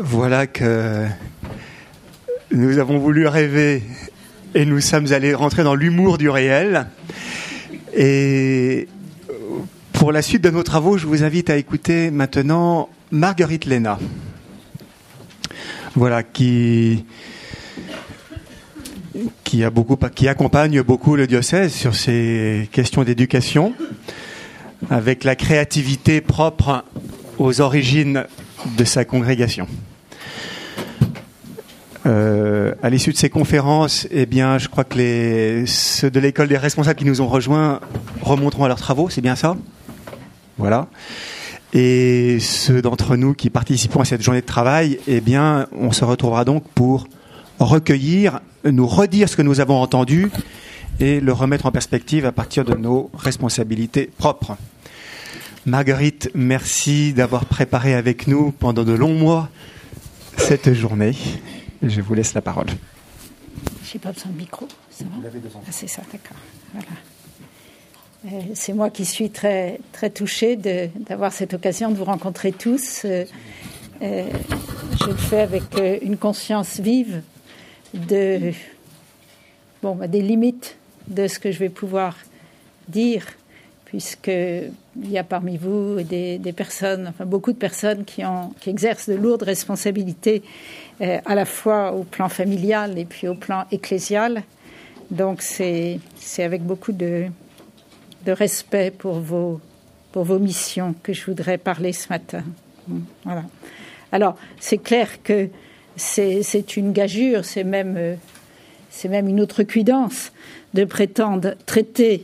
Voilà que nous avons voulu rêver et nous sommes allés rentrer dans l'humour du réel. Et pour la suite de nos travaux, je vous invite à écouter maintenant Marguerite Léna. Voilà, qui, qui, accompagne beaucoup le diocèse sur ces questions d'éducation, avec la créativité propre aux origines de sa congrégation. Euh, à l'issue de ces conférences, eh bien, je crois que ceux de l'école des responsables qui nous ont rejoints remonteront à leurs travaux, c'est bien ça? Voilà. Et ceux d'entre nous qui participeront à cette journée de travail, eh bien, on se retrouvera donc pour recueillir, nous redire ce que nous avons entendu et le remettre en perspective à partir de nos responsabilités propres. Marguerite, merci d'avoir préparé avec nous pendant de longs mois cette journée. Je vous laisse la parole. Je n'ai pas besoin de micro, ça va ah, C'est ça, d'accord. Voilà. Euh, c'est moi qui suis très, très touchée d'avoir cette occasion de vous rencontrer tous. Euh, euh, je le fais avec une conscience vive de, bon, bah, des limites de ce que je vais pouvoir dire, puisqu'il y a parmi vous des, des, personnes, enfin beaucoup de personnes qui, ont, qui exercent de lourdes responsabilités à la fois au plan familial et puis au plan ecclésial. Donc c'est avec beaucoup de, de respect pour vos, pour vos missions que je voudrais parler ce matin. Voilà. Alors, c'est clair que c'est une gageure, c'est même, euh, même une autre cuidance de prétendre traiter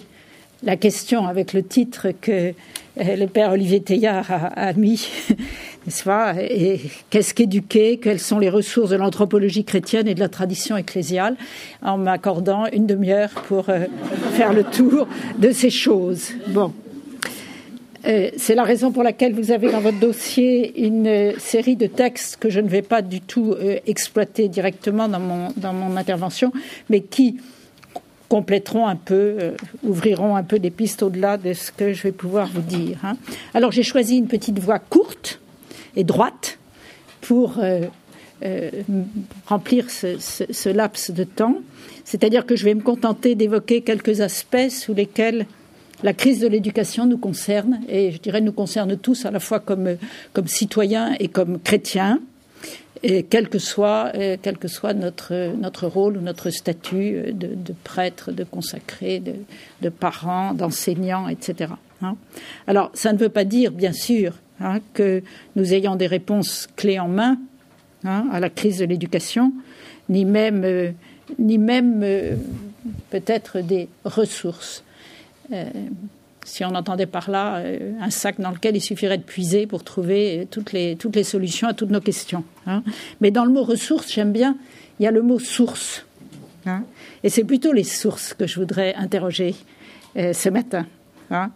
la question avec le titre que euh, le père Olivier Teillard a, mis, n'est-ce pas Et qu'est-ce qu'éduquer Quelles sont les ressources de l'anthropologie chrétienne et de la tradition ecclésiale En m'accordant une demi-heure pour euh, faire le tour de ces choses. Bon. Euh, c'est la raison pour laquelle vous avez dans votre dossier une série de textes que je ne vais pas du tout exploiter directement dans mon, dans mon intervention, mais qui compléteront un peu, euh, ouvriront un peu des pistes au-delà de ce que je vais pouvoir vous dire. Hein. Alors j'ai choisi une petite voie courte et droite pour euh, euh, remplir ce, laps de temps. C'est-à-dire que je vais me contenter d'évoquer quelques aspects sous lesquels la crise de l'éducation nous concerne, et je dirais nous concerne tous à la fois comme, comme citoyens et comme chrétiens et quel que soit, euh, quel que soit notre, notre rôle ou notre statut euh, de, prêtre, de consacré, de, parent, d'enseignant, etc. Hein. Alors, ça ne veut pas dire, bien sûr, hein, que nous ayons des réponses clés en main hein, à la crise de l'éducation, ni même, euh, ni même peut-être des ressources si on entendait par là euh, un sac dans lequel il suffirait de puiser pour trouver euh, toutes les, toutes les solutions à toutes nos questions. Hein. Mais dans le mot ressources, j'aime bien, il y a le mot source. Hein. Et c'est plutôt les sources que je voudrais interroger euh, ce matin. Hein.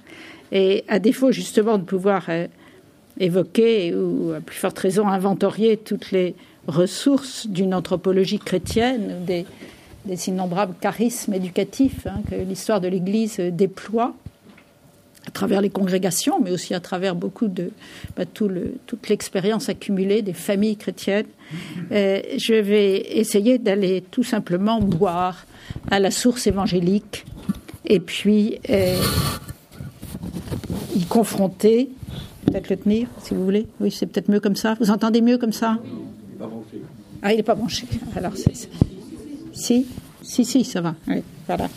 Et à défaut justement de pouvoir évoquer ou à plus forte raison inventorier toutes les ressources d'une anthropologie chrétienne, des, des innombrables charismes éducatifs que l'histoire de l'Église déploie, à travers les congrégations, mais aussi à travers beaucoup de bah, toute l'expérience accumulée des familles chrétiennes. Euh, je vais essayer d'aller tout simplement boire à la source évangélique et puis euh, y confronter, peut-être le tenir, si vous voulez. Oui, c'est peut-être mieux comme ça. Vous entendez mieux comme ça? Ah, il n'est pas branché. Alors, c'est. Si Si, si, ça va. Voilà.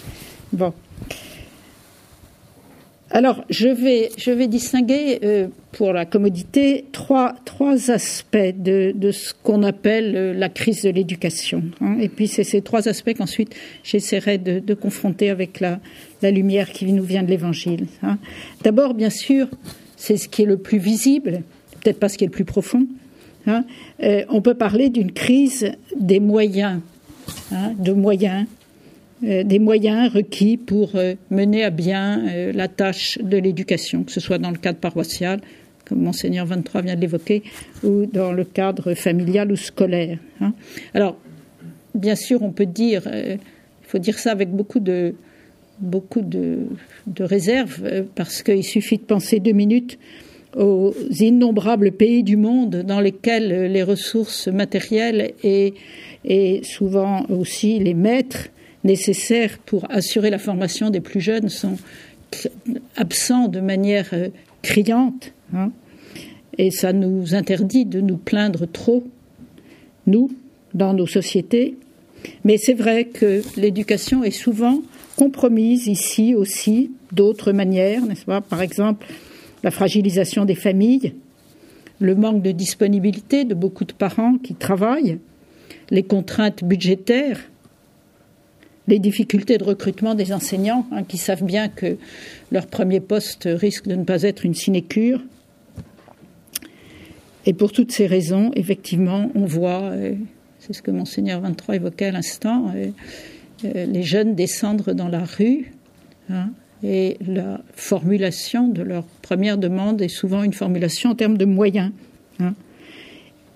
Bon. Alors, je vais, je vais distinguer, euh, pour la commodité, trois, trois aspects de, de ce qu'on appelle euh, la crise de l'éducation. Hein. Et puis, c'est ces trois aspects qu'ensuite j'essaierai de, confronter avec la, la, lumière qui nous vient de l'Évangile. Hein. D'abord, bien sûr, c'est ce qui est le plus visible, peut-être pas ce qui est le plus profond. Hein. Euh, on peut parler d'une crise des moyens, de moyens des moyens requis pour euh, mener à bien euh, la tâche de l'éducation, que ce soit dans le cadre paroissial, comme Monseigneur 23 vient de l'évoquer, ou dans le cadre familial ou scolaire. Hein. Alors, bien sûr, on peut dire, il faut dire ça avec beaucoup de, beaucoup de, de réserve, parce qu'il suffit de penser deux minutes aux innombrables pays du monde dans lesquels les ressources matérielles et, et souvent aussi les maîtres nécessaires pour assurer la formation des plus jeunes sont absents de manière euh, criante. Hein. et ça nous interdit de nous plaindre trop, nous, dans nos sociétés. Mais c'est vrai que l'éducation est souvent compromise ici aussi d'autres manières, n'est-ce pas? Par exemple, la fragilisation des familles, le manque de disponibilité de beaucoup de parents qui travaillent, les contraintes budgétaires, les difficultés de recrutement des enseignants hein, qui savent bien que leur premier poste risque de ne pas être une sinécure. Et pour toutes ces raisons, effectivement, on voit, euh, c'est ce que Monseigneur 23 évoquait à l'instant, euh, euh, les jeunes descendre dans la rue. Hein, et la formulation de leur première demande est souvent une formulation en termes de moyens. Hein.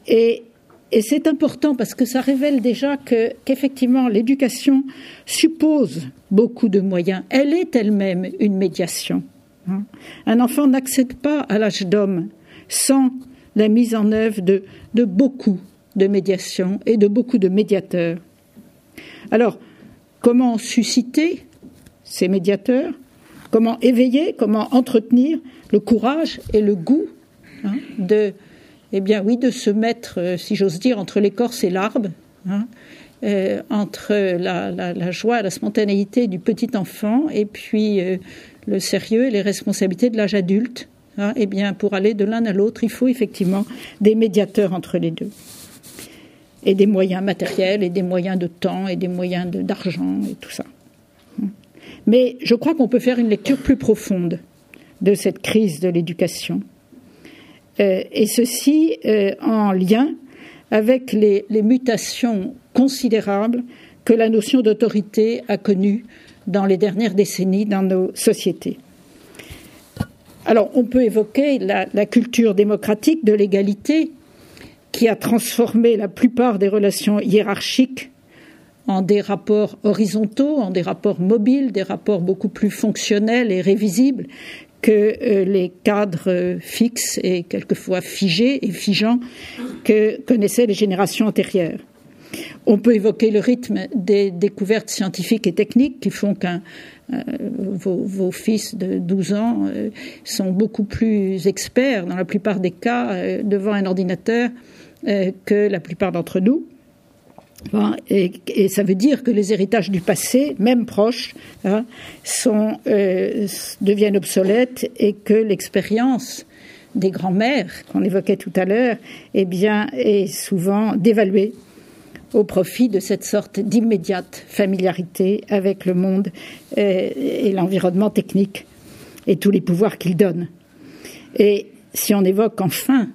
Et, c'est important parce que ça révèle déjà que, qu'effectivement l'éducation suppose beaucoup de moyens. Elle est elle-même une médiation. Hein. Un enfant n'accède pas à l'âge d'homme sans la mise en œuvre de, de beaucoup de médiations et de beaucoup de médiateurs. Alors, comment susciter ces médiateurs? Comment éveiller, comment entretenir le courage et le goût hein, de, eh bien oui, de se mettre, euh, si j'ose dire, entre l'écorce et l'arbre, hein, euh, entre la, joie, la spontanéité du petit enfant et puis euh, le sérieux et les responsabilités de l'âge adulte. Hein, eh bien, pour aller de l'un à l'autre, il faut effectivement des médiateurs entre les deux. Et des moyens matériels, et des moyens de temps, et des moyens d'argent, et tout ça. Mais je crois qu'on peut faire une lecture plus profonde de cette crise de l'éducation. Euh, et ceci euh, en lien avec les, mutations considérables que la notion d'autorité a connues dans les dernières décennies dans nos sociétés. Alors, on peut évoquer la culture démocratique de l'égalité qui a transformé la plupart des relations hiérarchiques en des rapports horizontaux, en des rapports mobiles, des rapports beaucoup plus fonctionnels et révisibles que euh, les cadres fixes et quelquefois figés et figeants que connaissaient les générations antérieures. On peut évoquer le rythme des découvertes scientifiques et techniques qui font qu'un euh, vos, fils de 12 ans euh, sont beaucoup plus experts dans la plupart des cas devant un ordinateur que la plupart d'entre nous. Hein, et, ça veut dire que les héritages du passé, même proches, hein, sont, euh, deviennent obsolètes et que l'expérience des grands-mères qu'on évoquait tout à l'heure, eh bien, est souvent dévaluée au profit de cette sorte d'immédiate familiarité avec le monde euh, et l'environnement technique et tous les pouvoirs qu'il donne. Et si on évoque enfin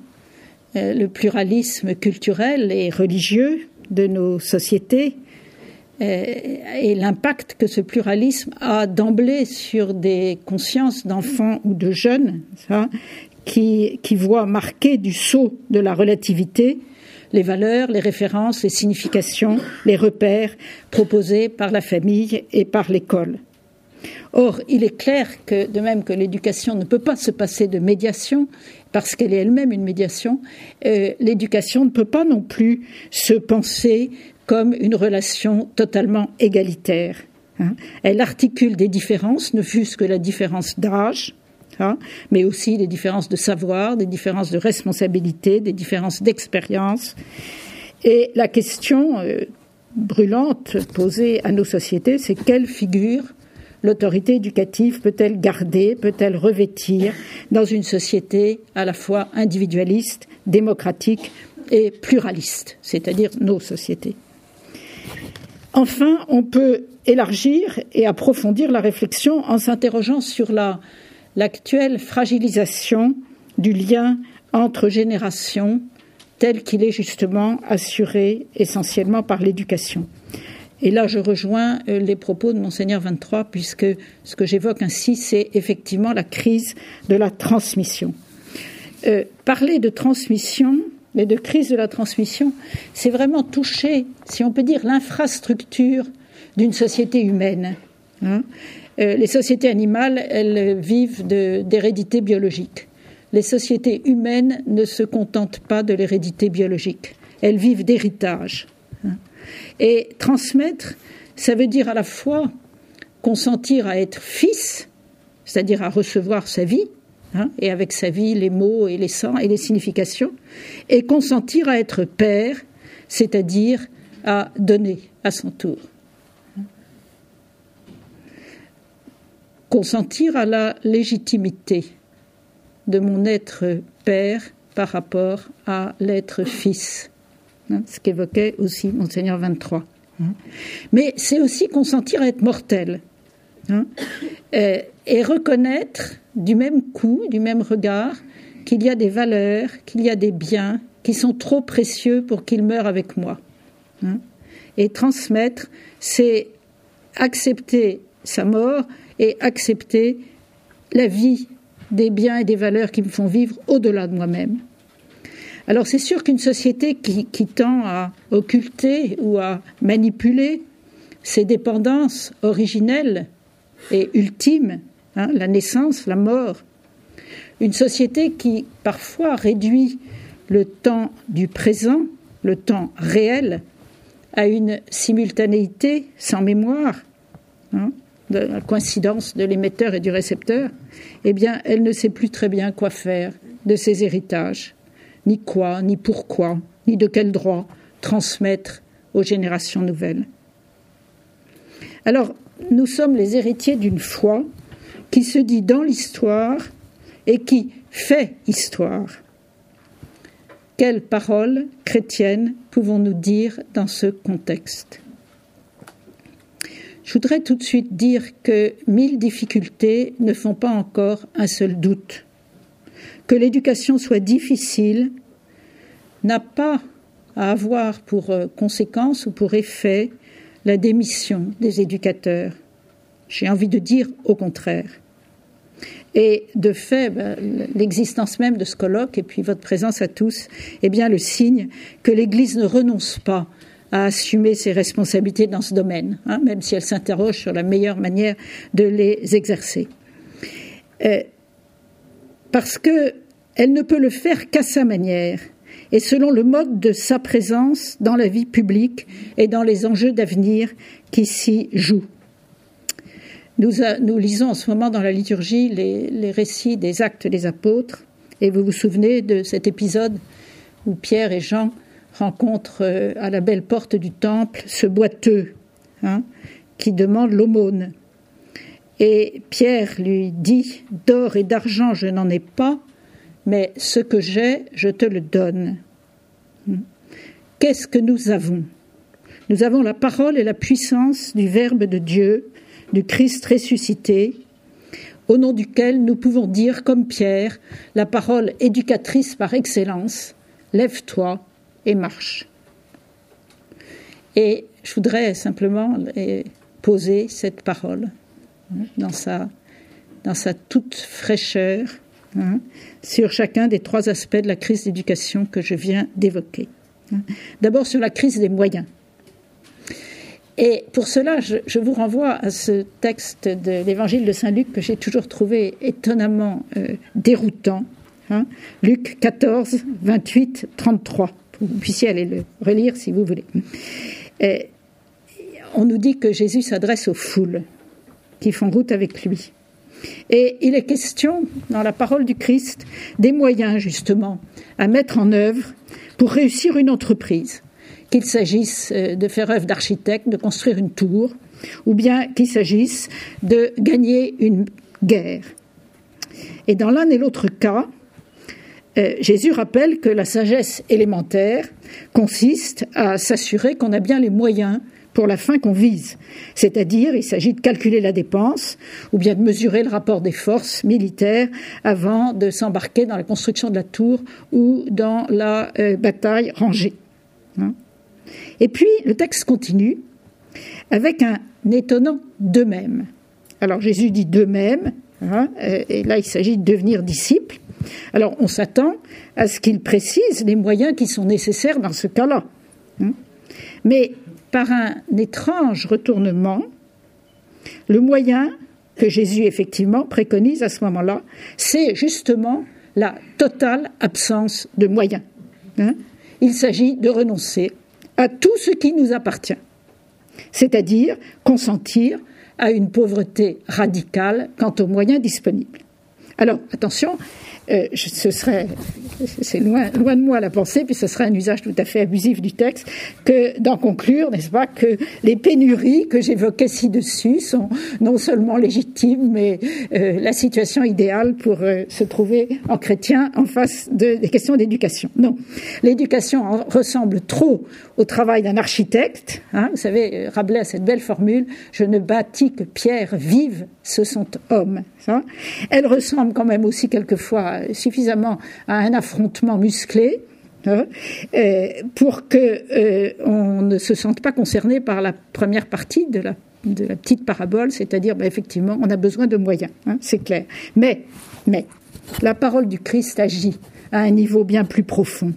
euh, le pluralisme culturel et religieux, de nos sociétés euh, et l'impact que ce pluralisme a d'emblée sur des consciences d'enfants ou de jeunes qui, qui voient marquer du sceau de la relativité les valeurs, les références, les significations, les repères proposés par la famille et par l'école. Or, il est clair que, de même que l'éducation ne peut pas se passer de médiation, parce qu'elle est elle-même une médiation, euh, l'éducation ne peut pas non plus se penser comme une relation totalement égalitaire. Hein. Elle articule des différences, ne fût-ce que la différence d'âge, hein, mais aussi des différences de savoir, des différences de responsabilité, des différences d'expérience. Et la question euh, brûlante posée à nos sociétés, c'est quelle figure l'autorité éducative peut-elle garder, peut-elle revêtir dans une société à la fois individualiste, démocratique et pluraliste, c'est-à-dire nos sociétés? Enfin, on peut élargir et approfondir la réflexion en s'interrogeant sur l'actuelle fragilisation du lien entre générations tel qu'il est justement assuré essentiellement par l'éducation. Et là, je rejoins euh, les propos de Monseigneur 23, puisque ce que j'évoque ainsi, c'est effectivement la crise de la transmission. Euh, parler de transmission et de crise de la transmission, c'est vraiment toucher, si on peut dire, l'infrastructure d'une société humaine. Hein. Euh, les sociétés animales, elles vivent d'hérédité biologique. les sociétés humaines ne se contentent pas de l'hérédité biologique. Elles vivent d'héritage. Hein. Et transmettre, ça veut dire à la fois consentir à être fils, c'est-à-dire à recevoir sa vie, hein, et avec sa vie les mots et les sens et les significations, et consentir à être père, c'est-à-dire à donner à son tour. Consentir à la légitimité de mon être père par rapport à l'être fils, hein, ce qu'évoquait aussi Monseigneur 23. Hein. Mais c'est aussi consentir à être mortel hein, et, et reconnaître du même coup, du même regard, qu'il y a des valeurs, qu'il y a des biens qui sont trop précieux pour qu'ils meurent avec moi. Et transmettre, c'est accepter sa mort et accepter la vie des biens et des valeurs qui me font vivre au-delà de moi-même. Alors c'est sûr qu'une société qui, tend à occulter ou à manipuler ses dépendances originelles et ultimes, hein, la naissance, la mort, une société qui parfois réduit le temps du présent, le temps réel, à une simultanéité sans mémoire, hein, de la coïncidence de l'émetteur et du récepteur, eh bien, elle ne sait plus très bien quoi faire de ses héritages, ni quoi, ni pourquoi, ni de quel droit transmettre aux générations nouvelles. Alors, nous sommes les héritiers d'une foi qui se dit dans l'histoire et qui fait histoire. Quelles paroles chrétiennes pouvons-nous dire dans ce contexte? Je voudrais tout de suite dire que mille difficultés ne font pas encore un seul doute. Que l'éducation soit difficile n'a pas à avoir pour euh, conséquence ou pour effet la démission des éducateurs. J'ai envie de dire au contraire. Et de fait, ben, l'existence même de ce colloque et puis votre présence à tous est bien le signe que l'Église ne renonce pas à assumer ses responsabilités dans ce domaine, hein, même si elle s'interroge sur la meilleure manière de les exercer. Euh, parce qu'elle ne peut le faire qu'à sa manière et selon le mode de sa présence dans la vie publique et dans les enjeux d'avenir qui s'y jouent. Nous, lisons en ce moment dans la liturgie les, récits des actes des apôtres, et vous vous souvenez de cet épisode où Pierre et Jean rencontre euh, à la belle porte du temple ce boiteux hein, qui demande l'aumône. Et Pierre lui dit D'or et d'argent je n'en ai pas, mais ce que j'ai, je te le donne. Qu'est-ce que nous avons? Nous avons la parole et la puissance du Verbe de Dieu, du Christ ressuscité, au nom duquel nous pouvons dire, comme Pierre, la parole éducatrice par excellence Lève-toi, et marche. Et je voudrais simplement poser cette parole hein, dans sa, dans sa toute fraîcheur hein, sur chacun des trois aspects de la crise d'éducation que je viens d'évoquer. Hein. D'abord sur la crise des moyens. Et pour cela, je, vous renvoie à ce texte de l'évangile de Saint Luc que j'ai toujours trouvé étonnamment euh, déroutant. Luc 14, 28, 33 vous puissiez aller le relire si vous voulez. on nous dit que Jésus s'adresse aux foules qui font route avec lui. Et il est question, dans la parole du Christ, des moyens justement à mettre en œuvre pour réussir une entreprise, qu'il s'agisse euh, de faire œuvre d'architecte, de construire une tour, ou bien qu'il s'agisse de gagner une guerre. Et dans l'un et l'autre cas, euh, Jésus rappelle que la sagesse élémentaire consiste à s'assurer qu'on a bien les moyens pour la fin qu'on vise. C'est-à-dire, il s'agit de calculer la dépense ou bien de mesurer le rapport des forces militaires avant de s'embarquer dans la construction de la tour ou dans la euh, bataille rangée. Hein. et puis, le texte continue avec un étonnant de même. Alors, Jésus dit de même, hein, euh, et là, il s'agit de devenir disciple. Alors on s'attend à ce qu'il précise les moyens qui sont nécessaires dans ce cas-là. Hein. Mais par un étrange retournement, le moyen que Jésus effectivement préconise à ce moment-là, c'est justement la totale absence de moyens. Hein. Il s'agit de renoncer à tout ce qui nous appartient, c'est-à-dire consentir à une pauvreté radicale quant aux moyens disponibles. Alors, attention, euh, ce serait, c'est loin, loin de moi la pensée, puis ce serait un usage tout à fait abusif du texte, que d'en conclure, n'est-ce pas, que les pénuries que j'évoquais ci-dessus sont non seulement légitimes, mais euh, la situation idéale pour euh, se trouver en chrétien en face de, des questions d'éducation. Non, l'éducation ressemble trop au travail d'un architecte. Hein, vous savez, Rabelais a cette belle formule je ne bâtis que pierres vives, ce sont hommes. Elle ressemble quand même aussi quelquefois suffisamment à un affrontement musclé. Hein, euh, pour que euh, on ne se sente pas concerné par la première partie de la, petite parabole, c'est-à-dire bah, effectivement on a besoin de moyens, hein, c'est clair. Mais, mais la parole du Christ agit à un niveau bien plus profond.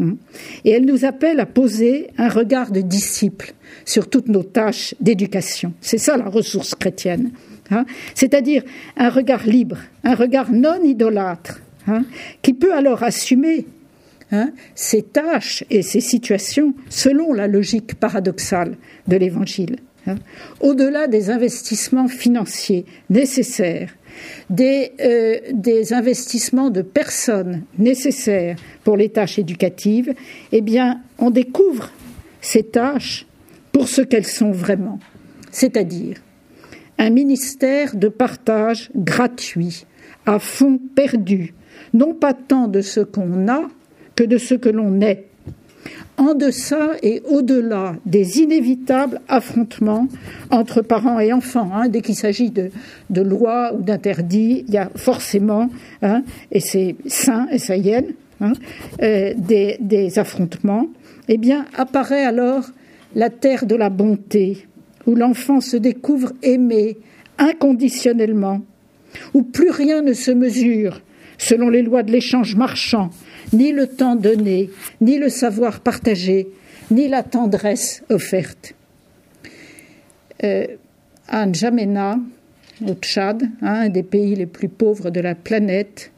Hein, et elle nous appelle à poser un regard de disciple sur toutes nos tâches d'éducation. C'est ça la ressource chrétienne. Hein. c'est-à-dire un regard libre, un regard non idolâtre, hein, qui peut alors assumer hein, ses tâches et ses situations selon la logique paradoxale de l'Évangile. Au-delà des investissements financiers nécessaires, des, euh, des, investissements de personnes nécessaires pour les tâches éducatives, eh bien, on découvre ces tâches pour ce qu'elles sont vraiment, c'est-à-dire un ministère de partage gratuit, à fond perdu, non pas tant de ce qu'on a que de ce que l'on est. En deçà et au-delà des inévitables affrontements entre parents et enfants, hein, dès qu'il s'agit de, lois ou d'interdits, il y a forcément, hein, et c'est sain et ça y est, hein, euh, des, des affrontements, eh bien apparaît alors la terre de la bonté, où l'enfant se découvre aimé inconditionnellement, où plus rien ne se mesure selon les lois de l'échange marchand, ni le temps donné, ni le savoir partagé, ni la tendresse offerte. Euh, à N'Djamena, au Tchad, un des pays les plus pauvres de la planète,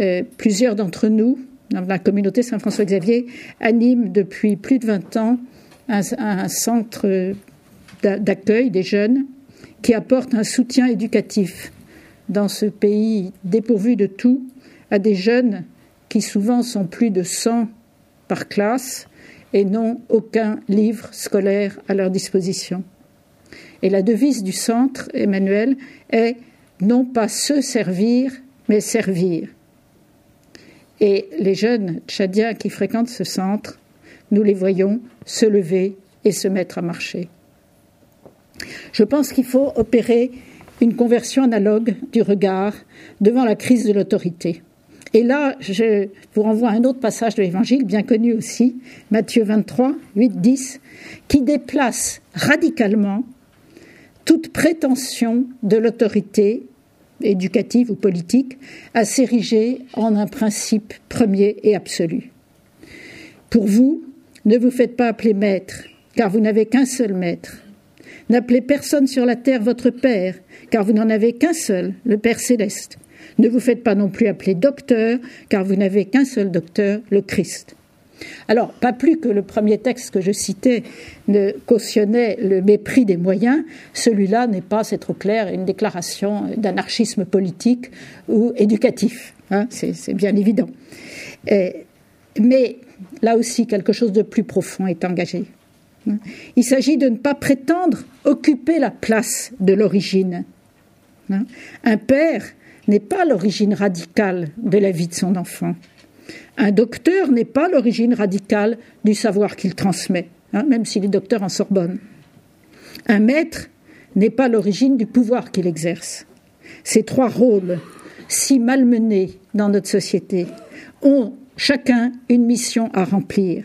euh, plusieurs d'entre nous, dans la communauté Saint-François-Xavier, animent depuis plus de 20 ans un centre d'accueil des jeunes qui apporte un soutien éducatif dans ce pays dépourvu de tout à des jeunes qui souvent sont plus de 100 par classe et n'ont aucun livre scolaire à leur disposition. Et la devise du centre, Emmanuel, est non pas se servir, mais servir. Et les jeunes tchadiens qui fréquentent ce centre, nous les voyons se lever et se mettre à marcher. Je pense qu'il faut opérer une conversion analogue du regard devant la crise de l'autorité. Et là, je vous renvoie à un autre passage de l'Évangile, bien connu aussi, Matthieu 23, 8, 10, qui déplace radicalement toute prétention de l'autorité éducative ou politique à s'ériger en un principe premier et absolu. Pour vous, ne vous faites pas appeler maître, car vous n'avez qu'un seul maître, N'appelez personne sur la terre votre Père, car vous n'en avez qu'un seul, le Père céleste. Ne vous faites pas non plus appeler docteur, car vous n'avez qu'un seul docteur, le Christ. Alors, pas plus que le premier texte que je citais ne cautionnait le mépris des moyens, celui-là n'est pas, c'est trop clair, une déclaration d'anarchisme politique ou éducatif. Hein, c'est bien évident. mais là aussi, quelque chose de plus profond est engagé. Il s'agit de ne pas prétendre occuper la place de l'origine. Un père n'est pas l'origine radicale de la vie de son enfant. Un docteur n'est pas l'origine radicale du savoir qu'il transmet, hein, même s'il est docteur en Sorbonne. Un maître n'est pas l'origine du pouvoir qu'il exerce. Ces trois rôles, si malmenés dans notre société, ont chacun une mission à remplir.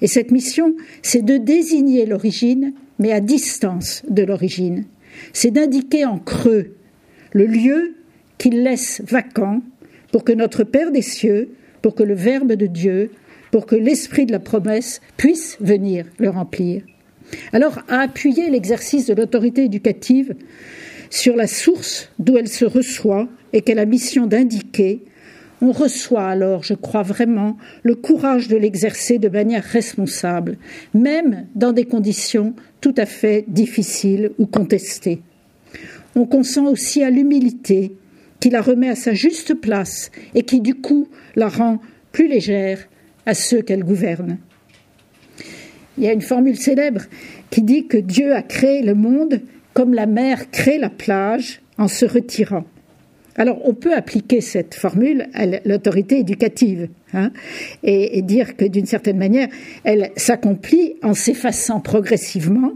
Et cette mission, c'est de désigner l'origine, mais à distance de l'origine. C'est d'indiquer en creux le lieu qu'il laisse vacant pour que notre Père des cieux, pour que le Verbe de Dieu, pour que l'Esprit de la promesse puisse venir le remplir. Alors, à appuyer l'exercice de l'autorité éducative sur la source d'où elle se reçoit et qu'elle a mission d'indiquer, on reçoit alors, je crois vraiment, le courage de l'exercer de manière responsable, même dans des conditions tout à fait difficiles ou contestées. On consent aussi à l'humilité qui la remet à sa juste place et qui du coup la rend plus légère à ceux qu'elle gouverne. Il y a une formule célèbre qui dit que Dieu a créé le monde comme la mer crée la plage en se retirant. Alors on peut appliquer cette formule à l'autorité éducative hein, et, et, dire que d'une certaine manière, elle s'accomplit en s'effaçant progressivement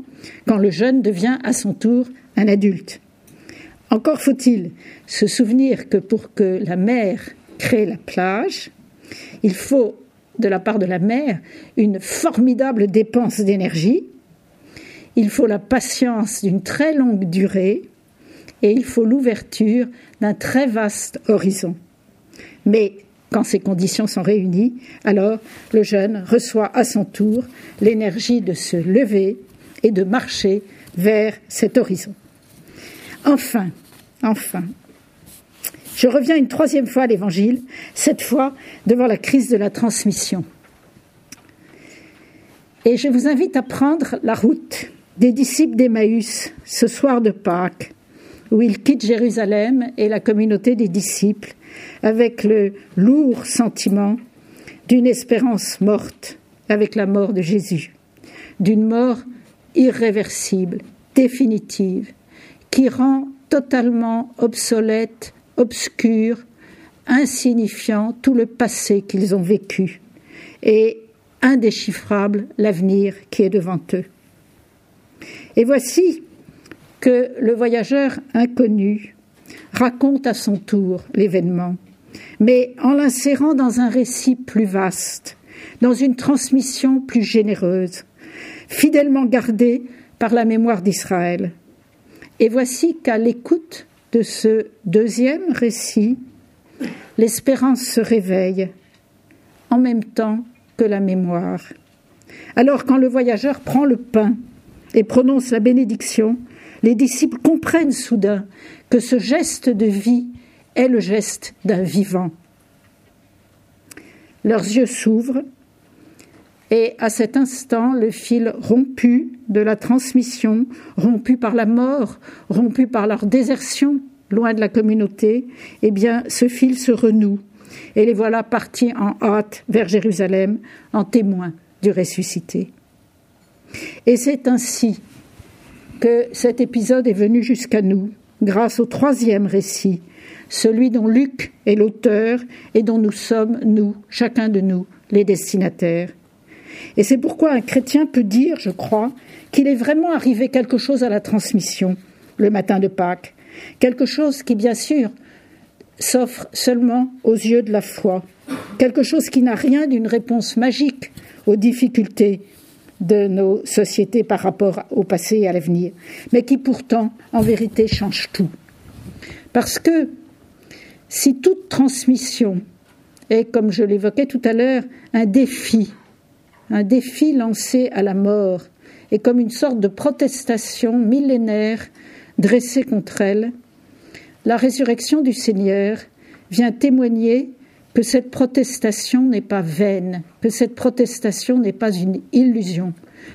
quand le jeune devient à son tour un adulte. Encore faut-il se souvenir que pour que la mer crée la plage, il faut de la part de la mer une formidable dépense d'énergie, il faut la patience d'une très longue durée et il faut l'ouverture d'un très vaste horizon. Mais quand ces conditions sont réunies, alors le jeune reçoit à son tour l'énergie de se lever et de marcher vers cet horizon. Enfin, enfin, je reviens une troisième fois à l'Évangile, cette fois devant la crise de la transmission. Et je vous invite à prendre la route des disciples d'Emmaüs ce soir de Pâques, où ils quittent Jérusalem et la communauté des disciples avec le lourd sentiment d'une espérance morte avec la mort de Jésus, d'une mort irréversible, définitive, qui rend totalement obsolète obscur, insignifiant tout le passé qu'ils ont vécu et indéchiffrable l'avenir qui est devant eux. Et voici que le voyageur inconnu raconte à son tour l'événement, mais en l'insérant dans un récit plus vaste, dans une transmission plus généreuse, fidèlement gardée par la mémoire d'Israël. Et voici qu'à l'écoute de ce deuxième récit, l'espérance se réveille en même temps que la mémoire. Alors quand le voyageur prend le pain et prononce la bénédiction, les disciples comprennent soudain que ce geste de vie est le geste d'un vivant. Leurs yeux s'ouvrent et à cet instant, le fil rompu de la transmission, rompu par la mort, rompu par leur désertion, loin de la communauté, eh bien, ce fil se renoue. Et les voilà partis en hâte vers Jérusalem, en témoin du ressuscité. Et c'est ainsi que cet épisode est venu jusqu'à nous, grâce au troisième récit, celui dont Luc est l'auteur et dont nous sommes, nous, chacun de nous, les destinataires. Et c'est pourquoi un chrétien peut dire, je crois, qu'il est vraiment arrivé quelque chose à la transmission le matin de Pâques, quelque chose qui, bien sûr, s'offre seulement aux yeux de la foi, quelque chose qui n'a rien d'une réponse magique aux difficultés de nos sociétés par rapport au passé et à l'avenir, mais qui pourtant, en vérité, change tout. Parce que si toute transmission est, comme je l'évoquais tout à l'heure, un défi un défi lancé à la mort et comme une sorte de protestation millénaire dressée contre elle, la résurrection du Seigneur vient témoigner que cette protestation n'est pas vaine, que cette protestation n'est pas une illusion,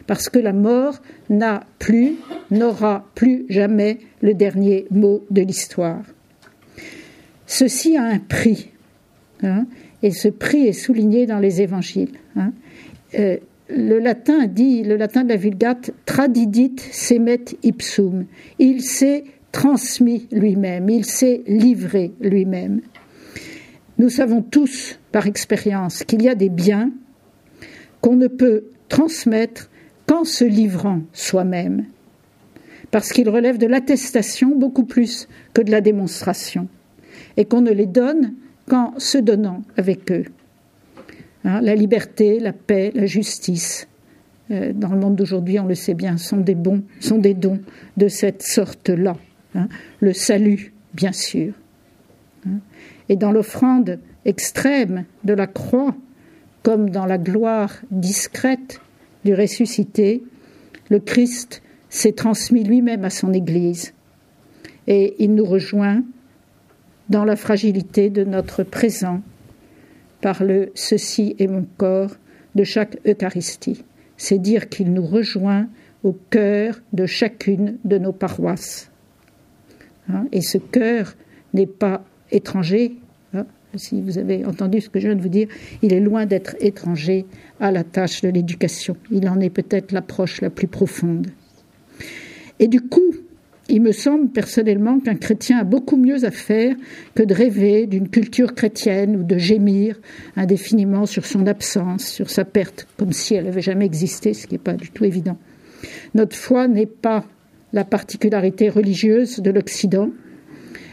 parce que la mort n'a plus, n'aura plus jamais le dernier mot de l'histoire. Ceci a un prix, hein, et ce prix est souligné dans les évangiles. Hein. Euh, le latin dit, le latin de la Vulgate, tradidit semet ipsum. Il s'est transmis lui-même, il s'est livré lui-même. Nous savons tous par expérience qu'il y a des biens qu'on ne peut transmettre qu'en se livrant soi-même, parce qu'ils relèvent de l'attestation beaucoup plus que de la démonstration, et qu'on ne les donne qu'en se donnant avec eux. Hein, la liberté, la paix, la justice, euh, dans le monde d'aujourd'hui, on le sait bien, sont des bons, sont des dons de cette sorte-là. Hein. Le salut, bien sûr. Hein. Et dans l'offrande extrême de la croix, comme dans la gloire discrète du ressuscité, le Christ s'est transmis lui-même à son Église. Et il nous rejoint dans la fragilité de notre présent par le Ceci est mon corps de chaque Eucharistie. C'est dire qu'il nous rejoint au cœur de chacune de nos paroisses. Hein, et ce cœur n'est pas étranger, hein, si vous avez entendu ce que je viens de vous dire, il est loin d'être étranger à la tâche de l'éducation. Il en est peut-être l'approche la plus profonde. Et du coup, il me semble personnellement qu'un chrétien a beaucoup mieux à faire que de rêver d'une culture chrétienne ou de gémir indéfiniment sur son absence, sur sa perte, comme si elle n'avait jamais existé, ce qui n'est pas du tout évident. Notre foi n'est pas la particularité religieuse de l'Occident.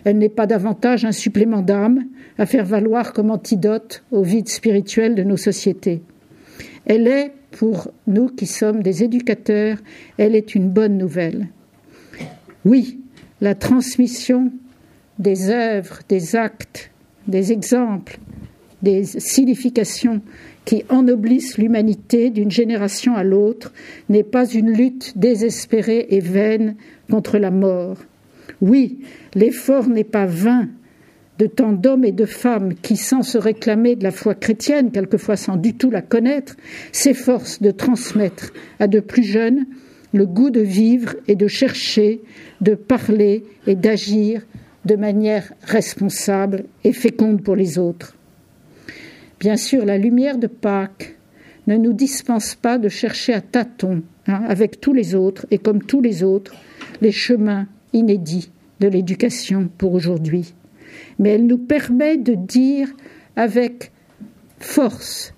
Elle n'est pas davantage un supplément d'âme à faire valoir comme antidote au vide spirituel de nos sociétés. Elle est, pour nous qui sommes des éducateurs, elle est une bonne nouvelle. Oui, la transmission des œuvres, des actes, des exemples, des significations qui ennoblissent l'humanité d'une génération à l'autre n'est pas une lutte désespérée et vaine contre la mort. Oui, l'effort n'est pas vain de tant d'hommes et de femmes qui, sans se réclamer de la foi chrétienne, quelquefois sans du tout la connaître, s'efforcent de transmettre à de plus jeunes le goût de vivre et de chercher, de parler et d'agir de manière responsable et féconde pour les autres. Bien sûr, la lumière de Pâques ne nous dispense pas de chercher à tâtons, hein, avec tous les autres et comme tous les autres, les chemins inédits de l'éducation pour aujourd'hui. Mais elle nous permet de dire avec force,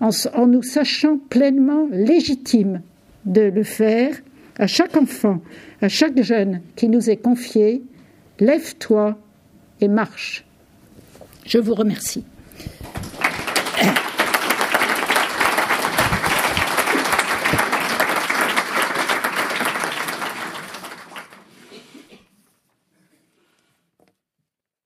en, en nous sachant pleinement légitimes de le faire, à chaque enfant, à chaque jeune qui nous est confié, lève-toi et marche. Je vous remercie.